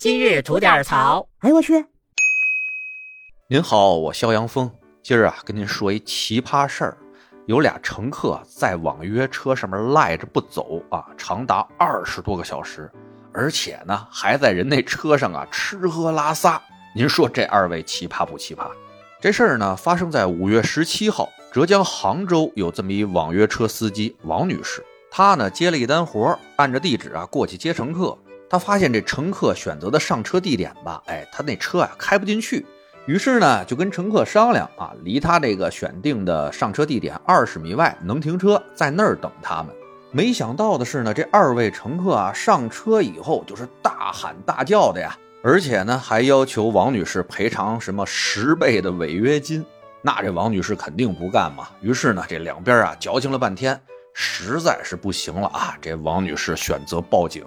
今日吐点槽。哎呦我去！您好，我肖阳峰，今儿啊跟您说一奇葩事儿。有俩乘客在网约车上面赖着不走啊，长达二十多个小时，而且呢还在人那车上啊吃喝拉撒。您说这二位奇葩不奇葩？这事儿呢发生在五月十七号，浙江杭州有这么一网约车司机王女士，她呢接了一单活，按着地址啊过去接乘客。他发现这乘客选择的上车地点吧，哎，他那车啊开不进去。于是呢，就跟乘客商量啊，离他这个选定的上车地点二十米外能停车，在那儿等他们。没想到的是呢，这二位乘客啊上车以后就是大喊大叫的呀，而且呢还要求王女士赔偿什么十倍的违约金。那这王女士肯定不干嘛。于是呢，这两边啊矫情了半天，实在是不行了啊，这王女士选择报警。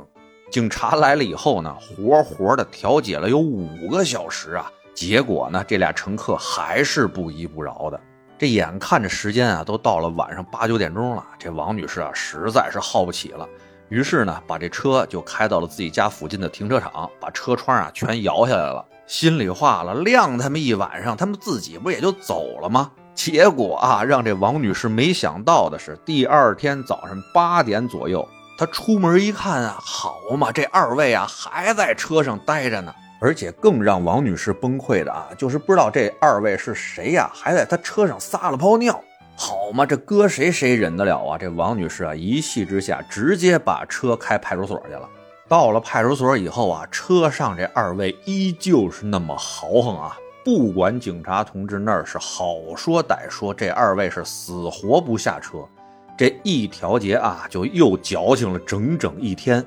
警察来了以后呢，活活的调解了有五个小时啊。结果呢，这俩乘客还是不依不饶的。这眼看着时间啊，都到了晚上八九点钟了，这王女士啊，实在是耗不起了。于是呢，把这车就开到了自己家附近的停车场，把车窗啊全摇下来了。心里话了，晾他们一晚上，他们自己不也就走了吗？结果啊，让这王女士没想到的是，第二天早上八点左右，他出门一看啊，好嘛，这二位啊还在车上待着呢。而且更让王女士崩溃的啊，就是不知道这二位是谁呀，还在她车上撒了泡尿，好嘛，这搁谁谁忍得了啊？这王女士啊，一气之下直接把车开派出所去了。到了派出所以后啊，车上这二位依旧是那么豪横啊，不管警察同志那儿是好说歹说，这二位是死活不下车。这一调节啊，就又矫情了整整一天。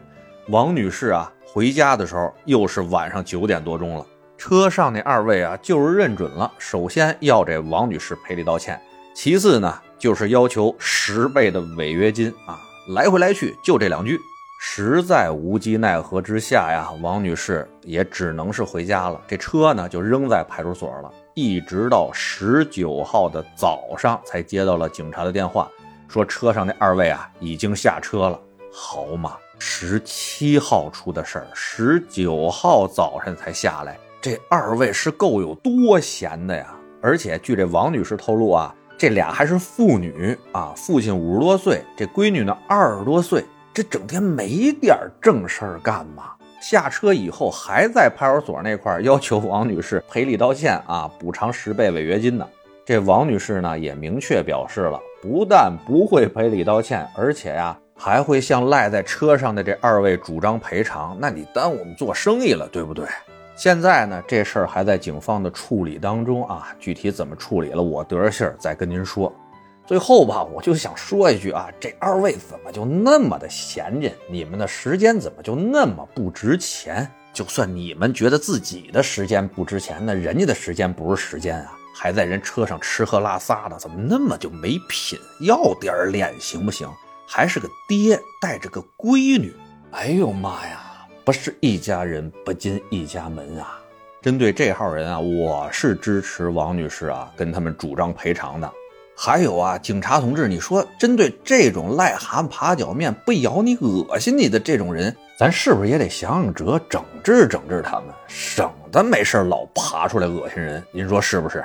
王女士啊。回家的时候又是晚上九点多钟了，车上那二位啊就是认准了，首先要这王女士赔礼道歉，其次呢就是要求十倍的违约金啊，来回来去就这两句，实在无计奈何之下呀，王女士也只能是回家了，这车呢就扔在派出所了，一直到十九号的早上才接到了警察的电话，说车上那二位啊已经下车了，好嘛。十七号出的事儿，十九号早晨才下来。这二位是够有多闲的呀！而且据这王女士透露啊，这俩还是父女啊，父亲五十多岁，这闺女呢二十多岁，这整天没点正事儿干吗？下车以后还在派出所那块要求王女士赔礼道歉啊，补偿十倍违约金呢。这王女士呢也明确表示了，不但不会赔礼道歉，而且呀。还会向赖在车上的这二位主张赔偿，那你耽误我们做生意了，对不对？现在呢，这事儿还在警方的处理当中啊，具体怎么处理了，我得着信儿再跟您说。最后吧，我就想说一句啊，这二位怎么就那么的闲着？你们的时间怎么就那么不值钱？就算你们觉得自己的时间不值钱，那人家的时间不是时间啊，还在人车上吃喝拉撒的，怎么那么就没品？要点脸行不行？还是个爹带着个闺女，哎呦妈呀，不是一家人不进一家门啊！针对这号人啊，我是支持王女士啊跟他们主张赔偿的。还有啊，警察同志，你说针对这种癞蛤蟆爬脚面不咬你恶心你的这种人，咱是不是也得想想辙，整治整治他们，省得没事老爬出来恶心人？您说是不是？